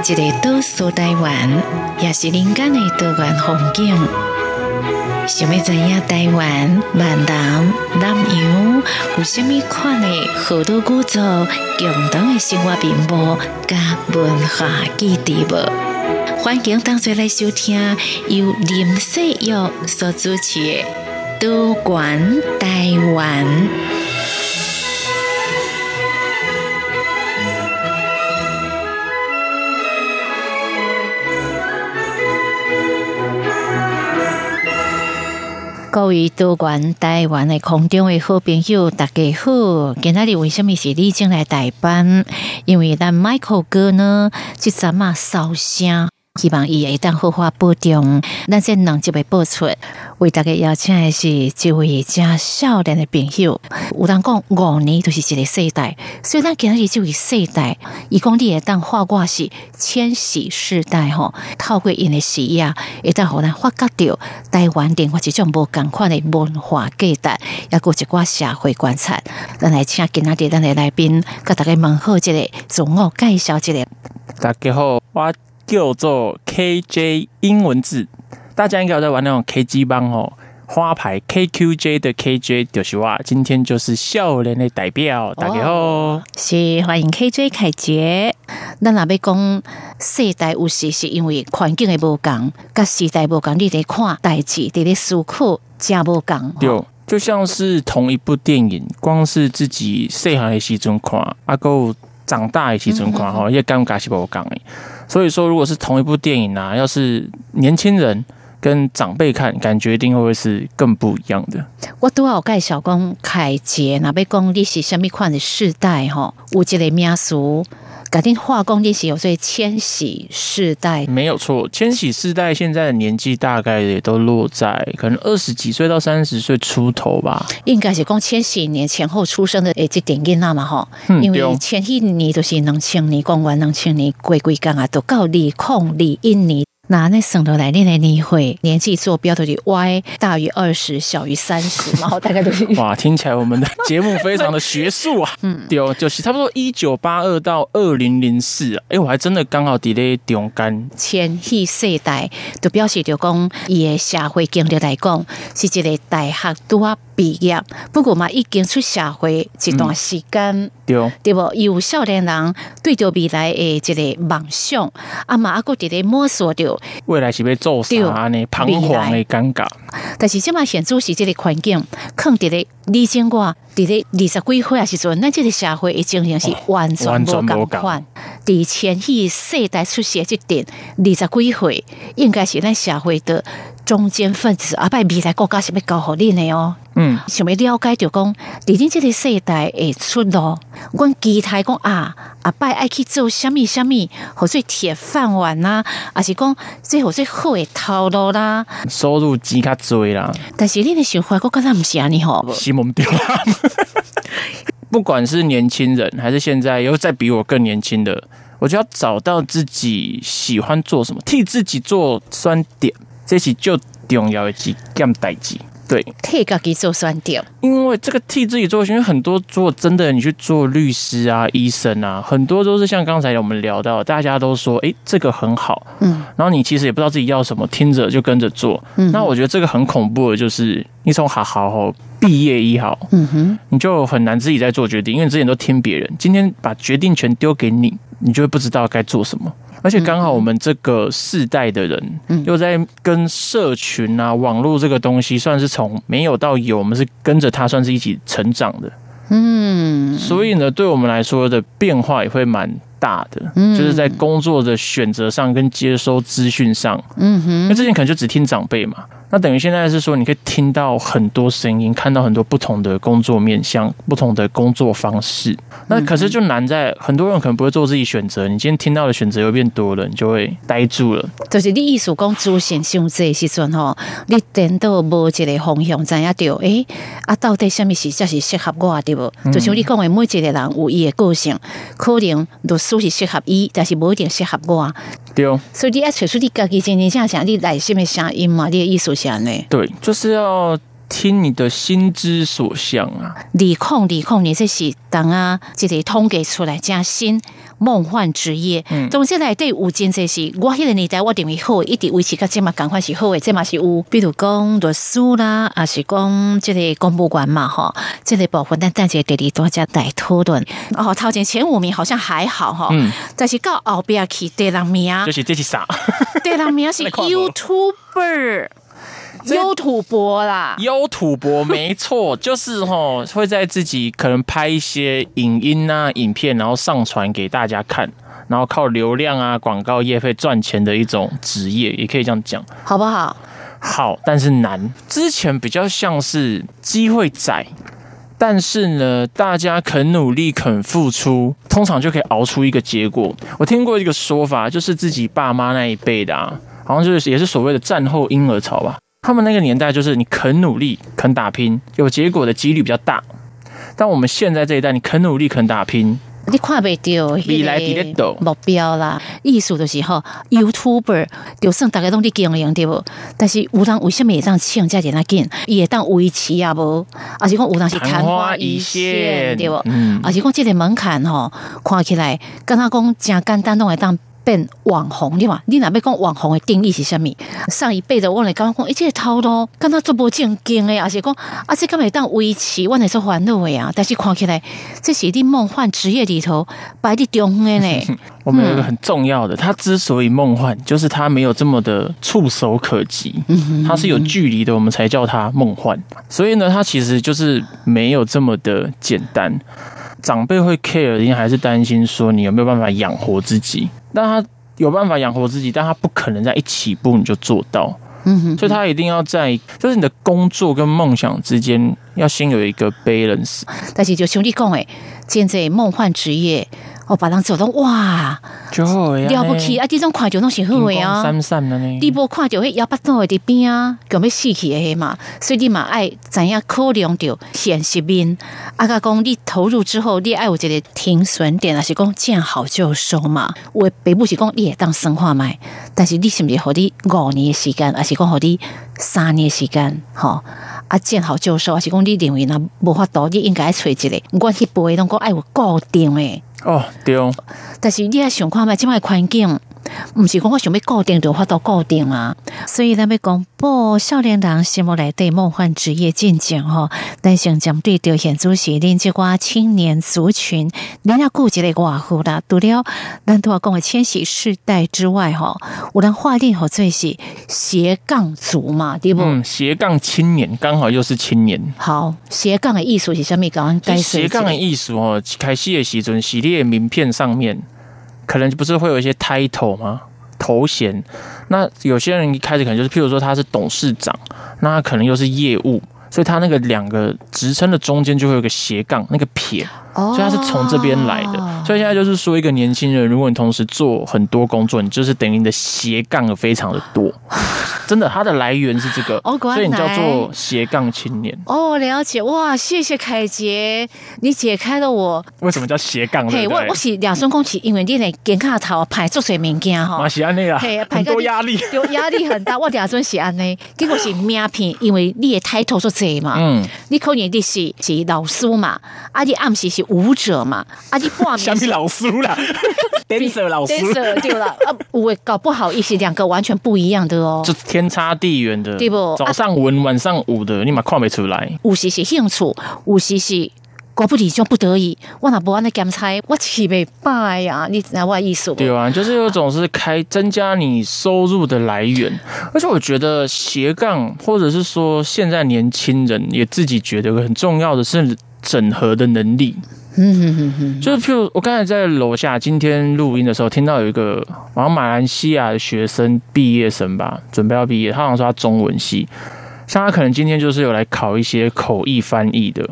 一个岛屿台湾，也是人间的多元风景。想要知影台湾闽南南洋有虾米款的好多古早共同的生活面貌甲文化记忆无？欢迎同学来收听由林世玉所主持的《多元台湾》。各位多关台湾的空中的好朋友，大家好！今仔日为什么是你进来代班？因为咱 Michael 哥呢，即阵嘛烧声。希望伊会当好好保重，咱这能就会播出。为大家邀请的是一位加少年的朋友，有人讲五年就是一个世代，所以咱今日这位世代，伊讲你会当画卦是千禧世代吼，透过因的视野，会当互咱发觉到台湾另外一种无共款的文化价值，也过一寡社会观察。咱来请今日咱的来宾，甲大家问好一个，自我介绍一下。大家好，我。叫做 KJ 英文字，大家应该有在玩那种 KG 帮哦，花牌 KQJ 的 KJ 就是我，今天就是笑脸的代表，大家好，是欢迎 KJ 凯杰。咱那边讲世代有时是因为环境的无共，甲时代无共，你得看代志，得咧思考，真无共。对，就像是同一部电影，光是自己细汉的时阵看，阿够长大的时阵看，吼，也感觉是无共诶。所以说，如果是同一部电影啊，要是年轻人跟长辈看，感觉一定会是更不一样的。我都要介绍讲凯杰，那边讲你是什么款的世代哈？有这个名俗。改天化工历史有所以千禧世代没有错，千禧世代现在的年纪大概也都落在可能二十几岁到三十岁出头吧。应该是讲千禧年前后出生的诶，这点囡仔嘛吼，因为前一年都是两千年，讲完两千年，归归刚啊，都到二零二一年。那那省得来年的你会年纪坐标都是 Y 大于二十小于三十，然后大概都是哇，听起来我们的节目非常的学术啊。嗯，对哦，就是差不多一九八二到二零零四啊。哎，我还真的刚好伫咧中间。千禧世代都表示着讲，伊的社会经历来讲，是一个大学拄啊毕业，不过嘛已经出社会一段时间，对对不？有少年人对着未来的一个梦想，啊嘛啊个伫咧摸索着。未来是要做啥呢？彷徨的尴尬。但是即嘛现主是这个环境，肯定咧李建国伫咧二十几岁啊时阵，咱这个社会已经是完全无共款。伫千禧世代出现这点，二十几岁应该是咱社会的中间分子，啊拜未来国家是要教好你的哦。嗯，想要了解就讲，伫恁这个世代会出路，阮期待讲啊，阿拜爱去做虾米虾米，或者铁饭碗啦，还是讲最好最好的套路啦，收入极较多啦。但是你的想法，我觉得唔是安尼吼，西蒙掉啦。不管是年轻人，还是现在又再比我更年轻的，我就要找到自己喜欢做什么，替自己做酸点，这是就重要的几件代志。对，替自己做酸点，因为这个替自己做，因为很多做真的，你去做律师啊、医生啊，很多都是像刚才我们聊到，大家都说，哎，这个很好，嗯，然后你其实也不知道自己要什么，听着就跟着做，嗯，那我觉得这个很恐怖的，就是你从好好好毕业一好，嗯哼，你就很难自己在做决定，因为你之前都听别人，今天把决定权丢给你，你就会不知道该做什么。而且刚好我们这个世代的人，又在跟社群啊、网络这个东西，算是从没有到有，我们是跟着他，算是一起成长的。嗯，所以呢，对我们来说的变化也会蛮大的，就是在工作的选择上跟接收资讯上。嗯哼，那之前可能就只听长辈嘛。那等于现在是说，你可以听到很多声音，看到很多不同的工作面向、不同的工作方式。那可是就难在很多人可能不会做自己选择。你今天听到的选择又变多了，你就会呆住了。就是你艺术讲主线上这时阵吼，你等到无一个方向，知影着诶啊，到底什么事才是适合我对不？就像你讲的，每一个人有伊的个性，可能律师是适合伊，但是不一定适合我。对，所以你要找出你自己真正想，你内心的声音嘛，你的艺术。对，就是要听你的心之所向啊。理控理控，你这是等啊，这个通给出来加薪。梦幻职业，嗯总之来对有件这是，我迄个年代我认为好，一直维持个这嘛赶快是好诶，这嘛是有，比如讲律师啦，啊是讲这个公务员嘛，哈，这个部分，但但是第二多加大讨论。哦，头前前五名好像还好哈，但是到后边去第六名，就是这是啥？第六名是 YouTuber。优土博啦，优土博没错，就是吼会在自己可能拍一些影音啊、影片，然后上传给大家看，然后靠流量啊、广告业费赚钱的一种职业，也可以这样讲，好不好？好，但是难。之前比较像是机会窄，但是呢，大家肯努力、肯付出，通常就可以熬出一个结果。我听过一个说法，就是自己爸妈那一辈的啊，好像就是也是所谓的战后婴儿潮吧。他们那个年代就是你肯努力、肯打拼，有结果的几率比较大。但我们现在这一代，你肯努力、肯打拼，你看不到未来的目标啦。艺术的时候，YouTuber 就算大家拢伫经营对不？但是有人为什么会当请这点那紧？也当维持啊不？而且讲有人是昙花一现对不？而且讲这个门槛吼，看起来跟他讲真简单，拢会当。变网红，你嘛？你哪要讲网红的定义是虾米？上一辈的我来讲讲，一切套路，跟他做不正经的，而且讲，而且根本当维持，我乃是烦恼的呀。但是看起来，这是你梦幻职业里头 摆的中的呢。我们有一个很重要的，他之所以梦幻，就是他没有这么的触手可及，他是有距离的，我们才叫他梦幻。所以呢，他其实就是没有这么的简单。长辈会 care，因为还是担心说你有没有办法养活自己。但他有办法养活自己，但他不可能在一起步你就做到。嗯哼，所以他一定要在，就是你的工作跟梦想之间要先有一个 balance。但是就兄弟讲诶，现在梦幻职业。哦，把人做到哇，了不起啊！这种看就拢是好诶啊，闪闪的呢。你无看就会摇不到的边啊，咁要死去诶嘛。所以你嘛爱怎样考量着现实面？啊，甲讲你投入之后，你爱有一个停损点，还是讲见好就收嘛？我爸母是讲你也当生化买，但是你是不是好你五年的时间，还是讲好你三年时间？哈啊，见好就收，还是讲你认为那无法度，你应该找一个，我去背拢讲爱有固定诶。哦，对，但是你也想看嘛，即卖环境，毋是讲我想要固定就发到固定啊。所以咱要讲，不少年人心目来对梦幻职业进境吼，但想针对着现主席连接瓜青年族群，恁要顾及的寡妇啦，除了咱都要讲的千禧世代之外吼，有人划定好最是斜杠族嘛，对不？嗯，斜杠青年刚好又是青年。好，斜杠的艺术是什么？刚刚该斜杠的艺术哦，开始的时阵系列名片上面。可能不是会有一些 title 吗？头衔？那有些人一开始可能就是，譬如说他是董事长，那他可能又是业务，所以他那个两个职称的中间就会有个斜杠，那个撇。所以他是从这边来的，所以现在就是说，一个年轻人，如果你同时做很多工作，你就是等于你的斜杠非常的多，真的，它的来源是这个，所以你叫做斜杠青年。哦，了解。哇，谢谢凯杰，你解开了我。为什么叫斜杠。嘿，我我是两双公起，因为你来健康头排做水物件哈，我是安尼啊，很多压力，有压力很大。我两双是安内，结果是名片，因为你的抬头说这嘛，嗯，你可能你是是老师嘛，啊，你暗时是。舞者嘛，啊，你挂名相比老师啦，dancer 老师，dancer 对了，啊，我搞不好意思，两个完全不一样的哦，就天差地远的，对不？早上文，晚上舞的，你嘛看没出来。有时是兴趣，有时是果不理就不得已，我那不安的检查，我起没拜呀，你那我意思对啊，就是有种是开增加你收入的来源，而且我觉得斜杠，或者是说现在年轻人也自己觉得很重要的是整合的能力。嗯哼哼哼，就是譬如我刚才在楼下今天录音的时候，听到有一个好像马来西亚的学生毕业生吧，准备要毕业，他好像说他中文系，像他可能今天就是有来考一些口译翻译的，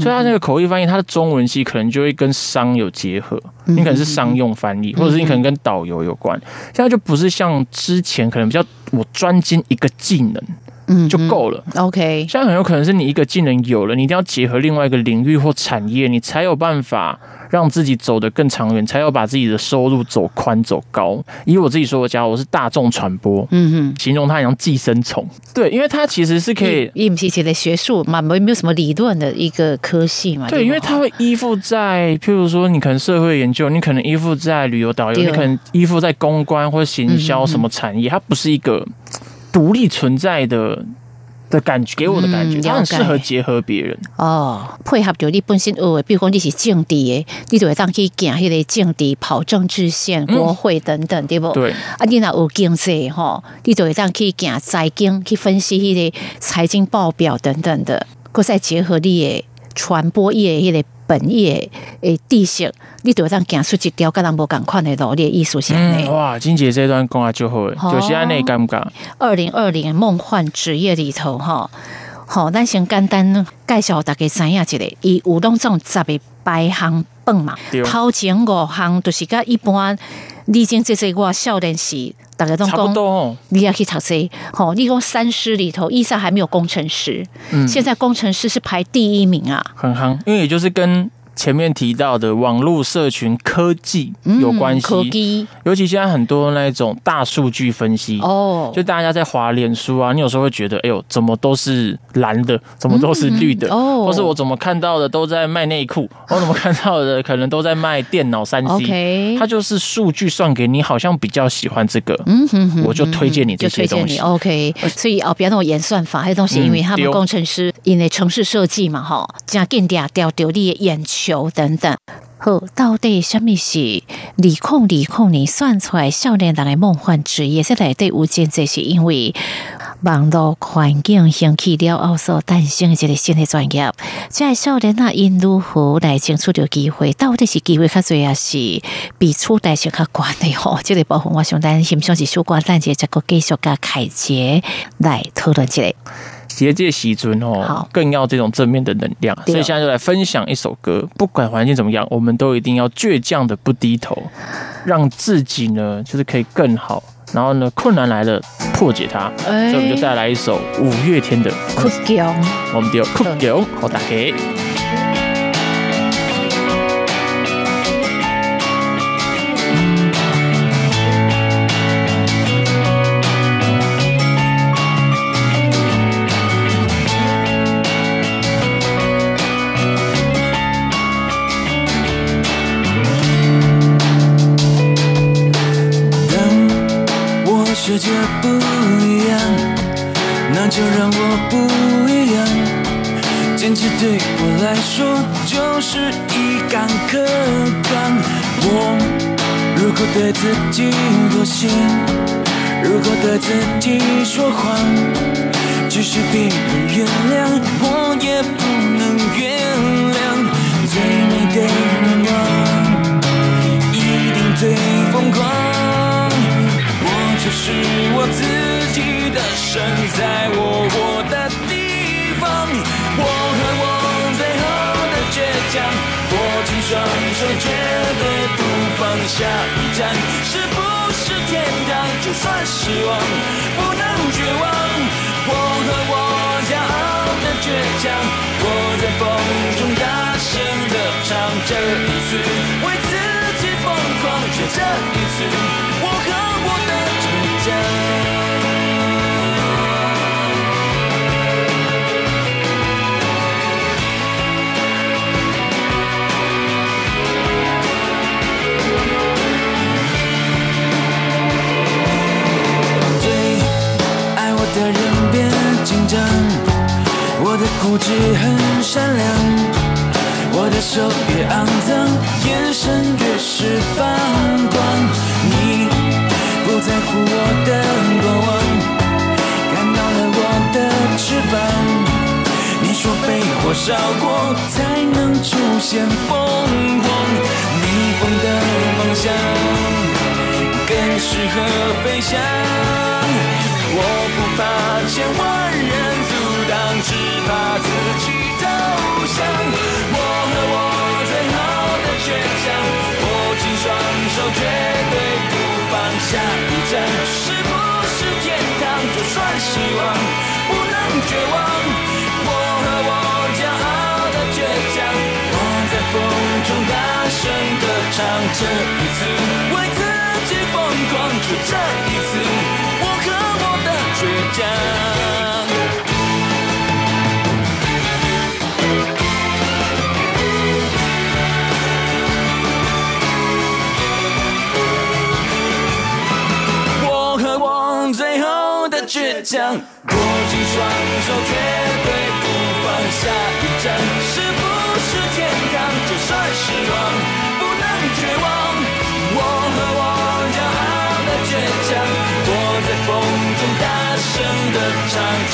所以他那个口译翻译，他的中文系可能就会跟商有结合，你可能是商用翻译，或者是你可能跟导游有关，现在就不是像之前可能比较我专精一个技能。嗯，就够了。OK，现在很有可能是你一个技能有了，你一定要结合另外一个领域或产业，你才有办法。让自己走得更长远，才有把自己的收入走宽走高。以我自己说的家，我是大众传播，嗯哼，形容它像寄生虫。对，因为它其实是可以，一米七的学术嘛，没没有什么理论的一个科系嘛。对，因为它会依附在，譬如说，你可能社会研究，你可能依附在旅游导游，你可能依附在公关或行销什么产业，它不是一个独立存在的。的感觉给我的感觉，它很适合结合别人哦，配合着你本身有的，比如讲你是政治的，你就会当去行迄个政治跑政治线、国会等等，对不？对。啊，你若有经济吼，你就会当去行财经，去分析迄个财经报表等等的，搁再结合你的传播业迄个。本业诶，知识，你都当行出一条跟人无共款的路，你的艺术性呢？哇，金姐这段讲啊就好，就是安内尴尬。二零二零梦幻职业里头哈，好，咱先简单介绍大家知影一下，伊有当种十个排行榜嘛，头前五项就是甲一般，历经这些我少年时。大家都讲，你要去读书，好，你讲三师里头，伊莎还没有工程师，嗯，现在工程师是排第一名啊，很夯，因为也就是跟。前面提到的网络社群科技有关系，尤其现在很多那种大数据分析哦，就大家在滑脸书啊，你有时候会觉得，哎呦，怎么都是蓝的，怎么都是绿的，哦，或是我怎么看到的都在卖内裤，我怎么看到的可能都在卖电脑三 C，它就是数据算给你，好像比较喜欢这个，嗯哼，我就推荐你这些东西，OK，所以哦，不要那种演算法，还有东西，因为他们工程师因为城市设计嘛，哈，这样更加掉掉你的眼球。等等，好，到底什么是理控理控你算出来少年人的梦幻职业？是来对无间，这是因为网络环境兴起了后所诞生的一个新的专业。在少年那因如何来争取到机会？到底是机会较多，还是比初代是较关的？吼，这个部分我想咱心，像是相关单节这个继续加凯杰来讨论起来。结界喜尊哦，更要这种正面的能量，所以现在就来分享一首歌。不管环境怎么样，我们都一定要倔强的不低头，让自己呢就是可以更好。然后呢，困难来了破解它，所以我们就带来一首五月天的《酷狗》，我们就酷狗好打开。世界不一样，那就让我不一样。坚持对我来说就是一杆客观。我如果对自己妥协，如果对自己说谎，即使别人原谅，我也不能原谅。是我自己的神，在我活的地方。我和我最后的倔强，握紧双手，绝对不放下。一站是不是天堂？就算失望，不能绝望。我和我骄傲的倔强，我在风中大声的唱。这一次为自己疯狂，却这一次固执很善良，我的手越肮脏，眼神越是放光。你。不在乎我的过往，看到了我的翅膀。你说被火烧过才能出现凤凰，逆风的方向更适合飞翔。我不怕千万这一次为自己疯狂，就这一次，我和我的倔强。我和我最后的倔强，握紧双手，绝对不放下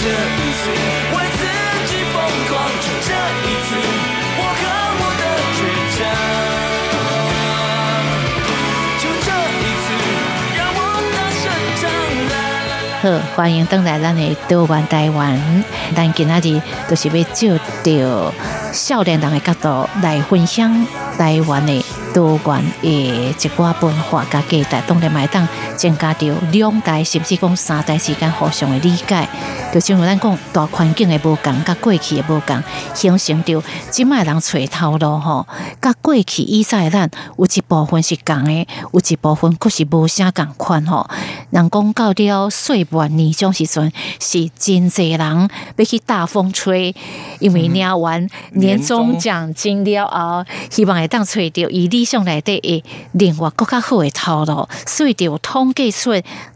这一次为自己疯狂，就这一次，我和我的倔强，就这一次，让我大声唱。好，欢迎登来咱的多元台湾。咱今仔日就是要照着少年人的角度来分享台湾的多元的一寡文化甲价值，当然嘛会当增加着两代甚至讲三代之间互相的理解。就正如咱讲大环境的无共，甲过去的无共，形成着即卖人找头路吼，甲过去以前咱有一部分是共的，有一部分可是无啥共款吼。人讲到了岁末年终时阵，是真侪人要去大风吹，因为领完年终奖金了后，希望会当找到伊理想内底的另外更较好的头路，所以就统计出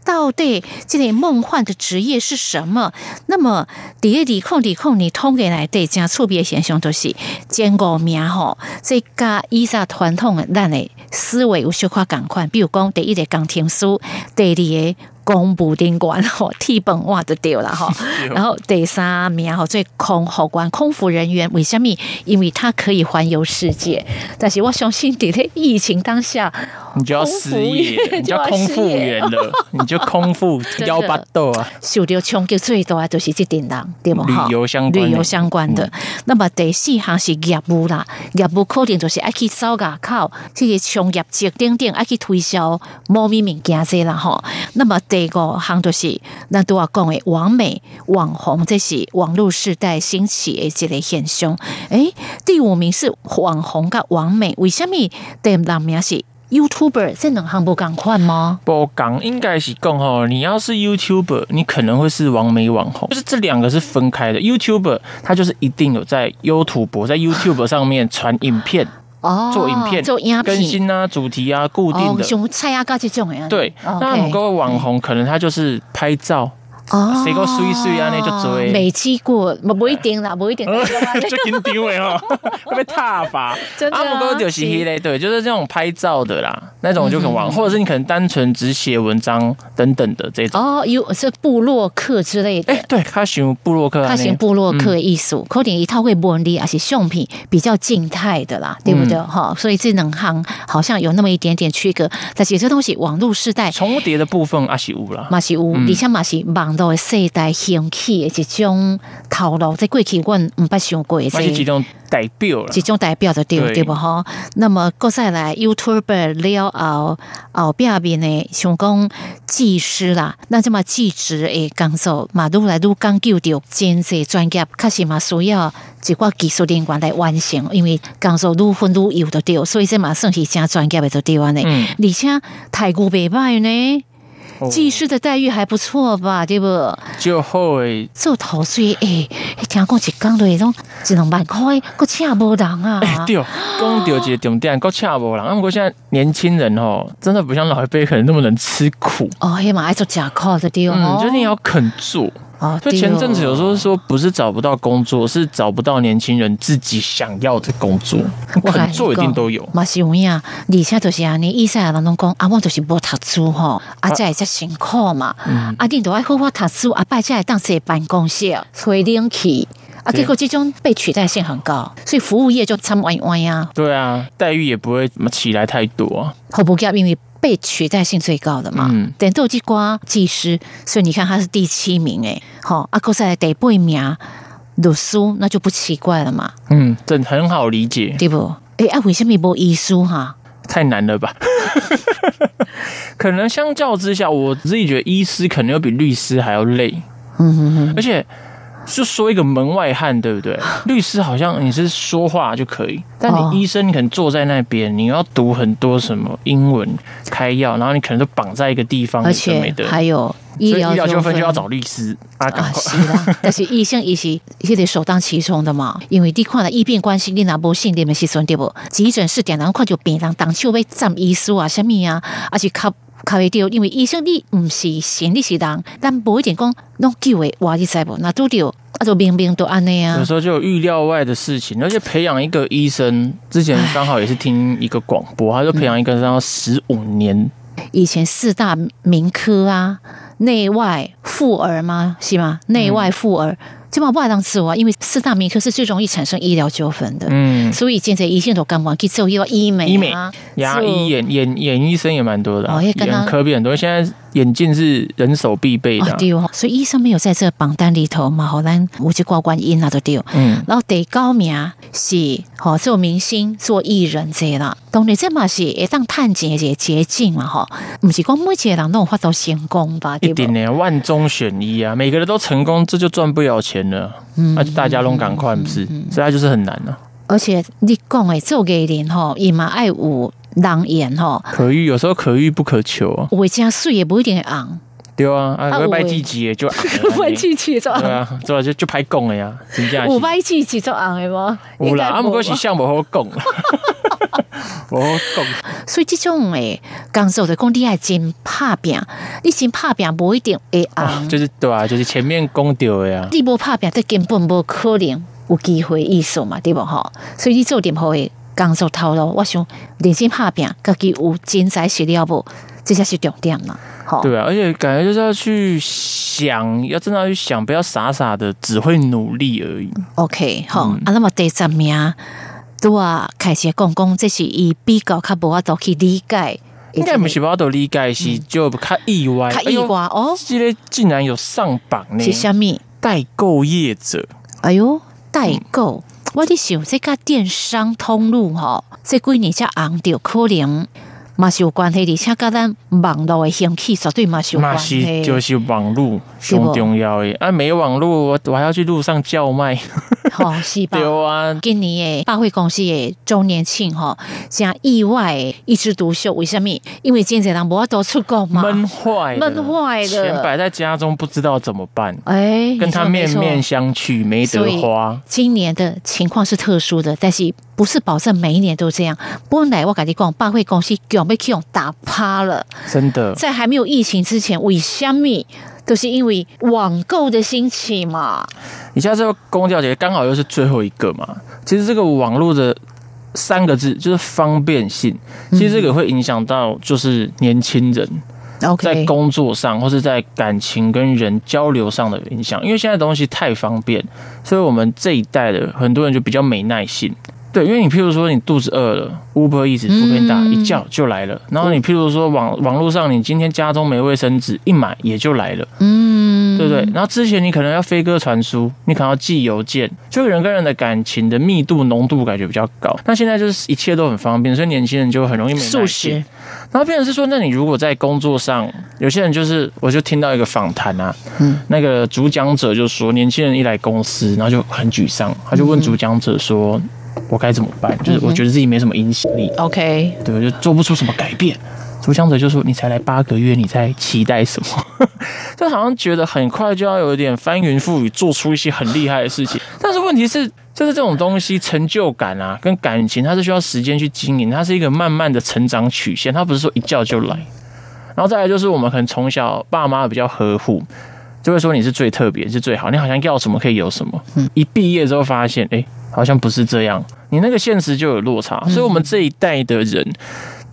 到底这个梦幻的职业是什么。那么，第一理控理控你统计内底真趣味的现象，就是见过名吼，这加伊萨传统的咱的思维有小可共款，比如讲第一个工程师，第二个。公务人员吼，替本哇就对了吼。然后第三名吼，最空服官、空服人员，为什么？因为他可以环游世界。但是我相信，在咧疫情当下，你就要失业，你就要空腹员了，你就空腹幺八豆啊！受到冲击最多的就是这点人，对不哈？旅游相关，旅游相关的。那么第四项是业务啦，业务可能就是爱去扫牙口，这些从业绩等等爱去推销猫咪物件这啦吼。那么第五项就是咱都要讲的网美网红，这是网络时代兴起的这个现象。诶，第五名是网红跟网美，为什么第六名是 YouTuber？这两项不敢换吗？不敢，应该是讲吼，你要是 YouTuber，你可能会是网美网红，就是这两个是分开的。YouTuber 他就是一定有在 YouTube 在 YouTube 上面传影片。哦，做影片、做影更新啊、主题啊、固定的，像菜啊、搞这种的。对，那很多网红可能他就是拍照。哦，谁个水水啊？那就追，没去过，不不一定啦，不一定。就紧张的哦，会被踏伐。真的，阿姆哥就是迄类，对，就是这种拍照的啦，那种就很玩，或者是你可能单纯只写文章等等的这种。哦，有是布洛克之类的。哎，对他喜布洛克，他喜布洛克艺术，可能一套会玻璃，而且相片比较静态的啦，对不对？哈，所以这两行好像有那么一点点区隔。但是这东西网络时代重叠的部分阿是乌啦，马西乌，底下马西网络的世代兴起的一种头路，在过去我唔捌想过，这是一种代表了，一种代表的对对。不？哈？那么过再来 YouTuber 了后后壁面呢，想讲技师啦，那这么技职的工作嘛，愈来愈讲究着真济专业，确实嘛需要一寡技术人员来完成，因为工作愈分愈有的对，所以这嘛算是真专业的就对安尼，而且待遇袂歹呢。技师的待遇还不错吧，对不？就会做头水诶，听讲一工都会种一两万块，搁请无人啊！对，讲到一个重点，搁请无人。啊，不过现在年轻人哦，真的不像老一辈可能那么能吃苦哦，黑嘛爱做假靠的对哦，就是你要肯做。啊，就前阵子有时候说不是找不到工作，是找不到年轻人自己想要的工作。肯做一定都有。嘛是有影，而且就是啊，你意思啊，人拢讲啊，我就是无读书吼，啊，这才辛苦嘛。啊，你都爱好好读书，啊，拜才来当坐办公室吹冷气。啊，结果这种被取代性很高，所以服务业就惨歪歪呀。对啊，待遇也不会怎么起来太多。好不因为被取代性最高的嘛，等斗鸡瓜技师，所以你看他是第七名哎，好阿哥在第八名读书，那就不奇怪了嘛。嗯，这很好理解，对不？哎，啊，为什么不医书哈？太难了吧？可能相较之下，我自己觉得医师可能要比律师还要累。嗯哼哼，而且就说一个门外汉，对不对？律师好像你是说话就可以，但哦你医生你可能坐在那边，你要读很多什么英文开药，然后你可能都绑在一个地方，而且没的还有医疗纠纷就要找律师啊，赶啊，快。是啦，但是医生伊是迄个首当其冲的嘛，因为你看了医病关系，你若无信任的时阵对无？急诊室点人看就病人当手要占医师啊，什么啊，而是卡卡袂着，因为医生你毋是神，你是人，但无一定讲拢救诶话，你知无？那拄着啊，就明明都安尼啊有，时候就有预料外的事情，而且培养一个医生，之前刚好也是听一个广播，他就培养一个人要十五年，以前四大名科啊，内外妇儿吗？是吗？内外妇儿，基本上不爱当自我，因为四大名科是最容易产生医疗纠纷的。嗯，所以现在一线都干嘛去做要医美、啊、医美牙做医、眼眼眼医生也蛮多的眼科比很多。现在眼镜是人手必备的啊、哦对哦，所以医生没有在这个榜单里头嘛，好咱有一挂原因啊都对。嗯，然后第高名是吼做明星、做艺人这个啦，当然这嘛是会当探钱的一个捷径嘛吼，不是讲每一个人都有法度成功吧？一定？的，万中选一啊，每个人都成功，这就赚不了钱了。嗯，那就大家拢赶快不是，所以它就是很难啊。而且你讲诶做艺人吼，伊嘛爱有人缘吼，可遇有时候可遇不可求。啊，有的真水也不一定会红，对啊，啊，我会拜季节就歪气气做红，对啊，对啊，就就拍供了呀，真正是。有歪气气做红的吗？有啦，啊，不过是像不好讲。啦，不好讲。所以这种诶工作就讲你爱真拍拼，你真拍拼无一定会红，哦，就是对啊，就是前面讲到的呀，你无拍拼，这根本无可能有机会艺术嘛，对不吼？所以你做任何的工作头路，我想人生拍拼，家己有真才实了无，这才是重点嘛。吼，对啊，而且感觉就是要去想，要真的要去想，不要傻傻的只会努力而已。OK，吼、嗯啊，那么第十名，拄啊开始讲讲，这是伊比较较无法度去理解，应该不是把都理解是就较意外，较意外哦，这个竟然有上榜呢是，虾米？代购业者，哎哟，代购，我伫想这个电商通路吼，这几年才红着，可能嘛是有关系，而且甲咱网络的兴起绝对嘛是有那关系。是就是网络最重要的。啊，没网络我我还要去路上叫卖，吼、是吧？对啊，今年的百货公司诶周年庆吼，像意外一枝独秀，为什么？因为今天人无法度出国嘛，闷坏，闷坏了钱摆在家中不知道怎么办，哎，跟他面面相觑，没得花。今年的情况是特殊的，但是不是保证每一年都这样。本来我跟你讲，百货公司准备去用打趴了，真的，在还没有疫情之前，为什么？都是因为网购的兴起嘛。你现在这个公调节刚好又是最后一个嘛。其实这个网络的三个字就是方便性，其实这个会影响到就是年轻人在工作上或是在感情跟人交流上的影响。因为现在东西太方便，所以我们这一代的很多人就比较没耐性。对，因为你譬如说你肚子饿了，Uber 嗯 f o o p 一叫就来了。然后你譬如说网网络上，你今天家中没卫生纸，一买也就来了。嗯，对不对？然后之前你可能要飞鸽传书，你可能要寄邮件，就人跟人的感情的密度浓度感觉比较高。那现在就是一切都很方便，所以年轻人就很容易没耐素性。食，然后变成是说，那你如果在工作上，有些人就是，我就听到一个访谈啊，嗯那个主讲者就说，年轻人一来公司，然后就很沮丧，他就问主讲者说，我该怎么办？就是我觉得自己没什么影响力，OK，对我，就做不出什么改变。主讲者就说：“你才来八个月，你在期待什么？就好像觉得很快就要有一点翻云覆雨，做出一些很厉害的事情。但是问题是，就是这种东西，成就感啊，跟感情，它是需要时间去经营，它是一个慢慢的成长曲线，它不是说一叫就来。然后再来就是我们可能从小爸妈比较呵护，就会说你是最特别，是最好，你好像要什么可以有什么。一毕业之后发现，哎、好像不是这样，你那个现实就有落差。所以，我们这一代的人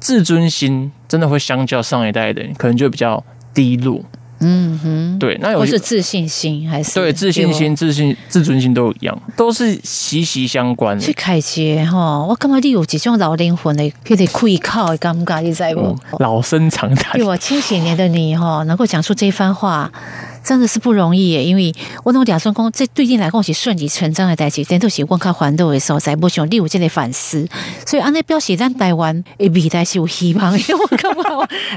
自尊心真的会相较上一代的人，可能就比较低落。嗯哼，对，那有是自信心还是对自信心、自信、自尊心都一样，都是息息相关的。去开节吼，我感觉你有几种老灵魂的，迄个开口的感觉，你知无嗯？老生常谈对，我千禧年的你哈，能够讲出这番话，真的是不容易耶。因为我拢俩算讲，这对你来讲是顺理成章的代志，但都是我较烦恼的所在，不想你有这个反思。所以安尼表示咱台湾的未来是有希望。的。我感觉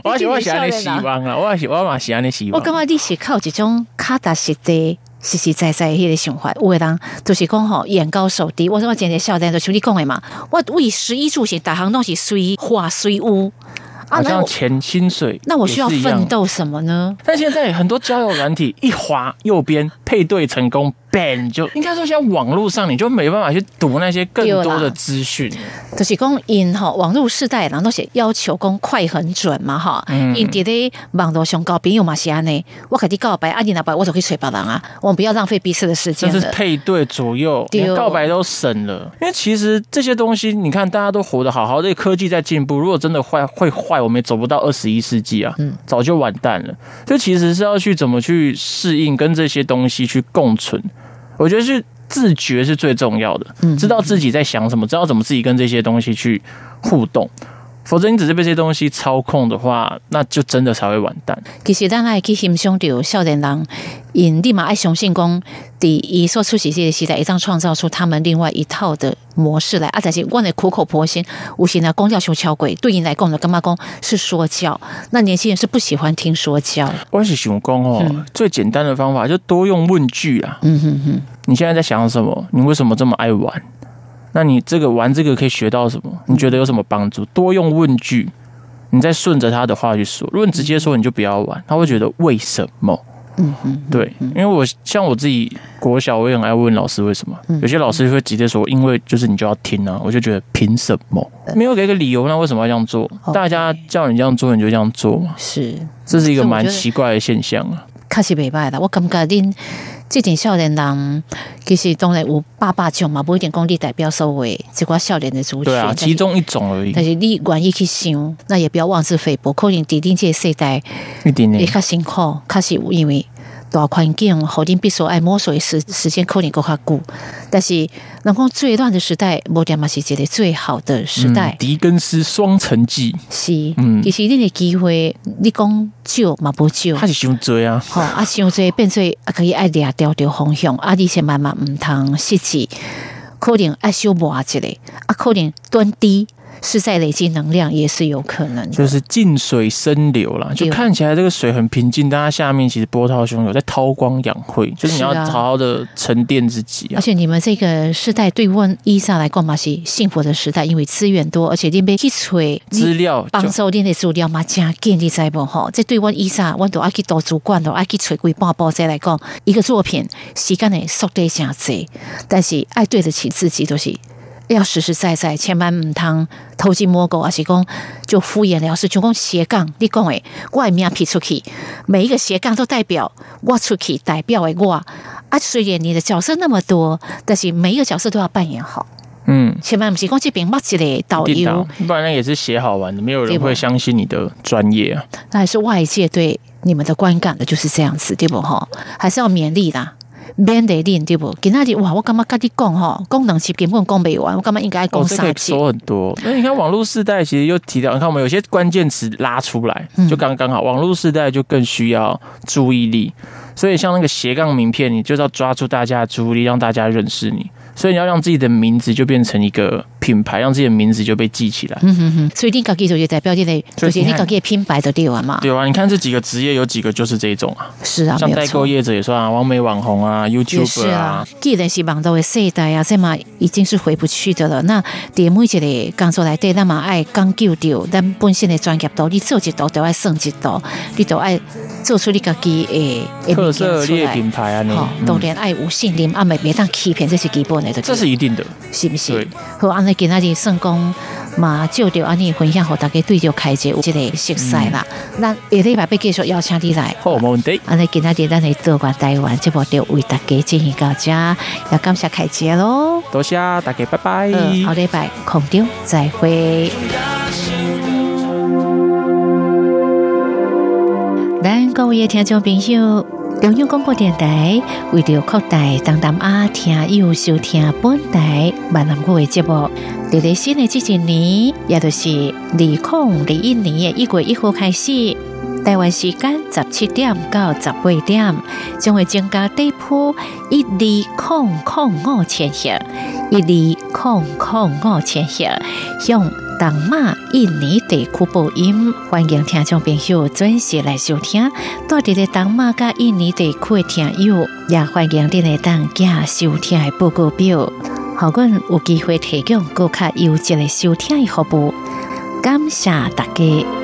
我是我是安尼希望。啦，我是我嘛是安尼希望。我感觉你是靠一种脚踏实地、实实在在迄个想法，有的人就是讲吼眼高手低。我说我今日少年就像你讲的嘛，我为食衣住行，大行东西随花随屋。好像钱薪水，那我需要奋斗什么呢？但现在很多交友软体一滑右边配对成功。就 应该说，现在网络上，你就没办法去读那些更多的资讯。就是讲，因哈网络时代，人都是要求讲快很准嘛哈。因伫咧网络上交朋友嘛是安尼，我给你告白，啊你那白我就可以吹别人啊。我们不要浪费彼此的时间。这是配对左右，连告白都省了。因为其实这些东西，你看大家都活得好好的，科技在进步。如果真的坏会坏，我们也走不到二十一世纪啊，嗯，早就完蛋了。就其实是要去怎么去适应跟这些东西去共存。我觉得是自觉是最重要的，知道自己在想什么，知道怎么自己跟这些东西去互动。否则你只是被这些东西操控的话，那就真的才会完蛋。其实咱爱去欣赏到少年人，因立马爱相信讲，第一说出席这个时代，一张创造出他们另外一套的模式来。啊，但是我的苦口婆心，无形的公教修敲鬼，对应来讲的干嘛讲是说教？那年轻人是不喜欢听说教。我是想讲哦，最简单的方法就多用问句啊。嗯哼哼，你现在在想什么？你为什么这么爱玩？那你这个玩这个可以学到什么？你觉得有什么帮助？多用问句，你再顺着他的话去说。如果你直接说，你就不要玩，他会觉得为什么？嗯嗯，对，因为我像我自己国小，我也很爱问老师为什么。有些老师会直接说，因为就是你就要听啊。我就觉得凭什么？没有给个理由，那为什么要这样做？大家叫你这样做，你就这样做嘛。是，这是一个蛮奇怪的现象啊。这点少年人其实当然有爸爸种嘛，不一定讲你代表所谓即个少年的族群，对啊，其中一种而已。但是你愿意去想，那也不要妄自菲薄，可能弟弟这世代一点点也较辛苦，确实因为。大环境，互恁必须爱摸索的时时间可能够较久，但是人讲最乱的时代，无点嘛是一个最好的时代。狄更斯双城记是，嗯，其实恁的机会，你讲少嘛不少，他是想多啊，好啊，想多变做可以爱俩调调方向，啊，而且慢慢唔通失去，可能爱修磨一个，啊，可能端低。是在累积能量也是有可能，就是静水深流了。就看起来这个水很平静，但它下面其实波涛汹涌，在韬光养晦。就是你要好好的沉淀自己。而且你们这个时代对问伊莎来讲嘛是幸福的时代，因为资源多，而且你被去水资料，帮助你的资料嘛加建立在不哈。这对问伊莎，我都爱去多主管，都爱去锤规半包再来讲一个作品，时间的速度加济，但是爱对得起自己都是。要实实在在，千万唔通偷鸡摸狗，而是讲就敷衍了事。就讲斜杠，你讲诶，我名撇出去，每一个斜杠都代表我出去，代表诶我。啊，虽然你的角色那么多，但是每一个角色都要扮演好。嗯，千万不是讲这边冒起来导游，不然也是写好玩的，没有人会相信你的专业啊。那还是外界对你们的观感的就是这样子，对不哈？还是要勉励啦。免得练对不？今仔日哇，我干嘛跟你讲哈？功能是根本讲不完，我干嘛应该讲三集？说很多。那你看网络时代，其实又提到，你看我们有些关键词拉出来，就刚刚好。网络时代就更需要注意力，所以像那个斜杠名片，你就是要抓住大家的注意力，让大家认识你。所以你要让自己的名字就变成一个品牌，让自己的名字就被记起来。嗯哼哼。所以你自己就代表你的，就是你自己的品牌的地方嘛？对啊，你看这几个职业有几个就是这种啊？是啊，像代购业者也算啊，网美网红啊，YouTube 啊。既然是网络的世代啊，这嘛已经是回不去的了。那第每一个工作来对，那么爱讲究掉，咱本身的专业度，你做一道都要算一道，你都爱做出你自己的特色的品牌啊，你当然爱有信任，啊，没别当欺骗，这是基本。这是一定的，是不是？好，安尼今仔日成功嘛，就着安尼分享，和大家对着开节有这个熟悉啦。那下礼拜被继续邀请你来，好，没问题。安尼今仔日咱来多管台湾，这部就为大家进行到这，要感谢开节喽。多谢大家，拜拜。好礼拜空中再会。咱各位听众朋友。中央广播电台为了扩大当当阿听友收听本台闽南语的节目，伫咧新的这一年，也就是二零二一年的一月一号开始，台湾时间十七点到十八点，将会增加地铺一二空空五千赫，一二空空五千赫，向。东马印尼地区播音，欢迎听众朋友准时来收听。到伫咧东马甲印尼地区的听友，也欢迎你来当家收听的报告表，好，阮有机会提供更加优质的收听的服务。感谢大家。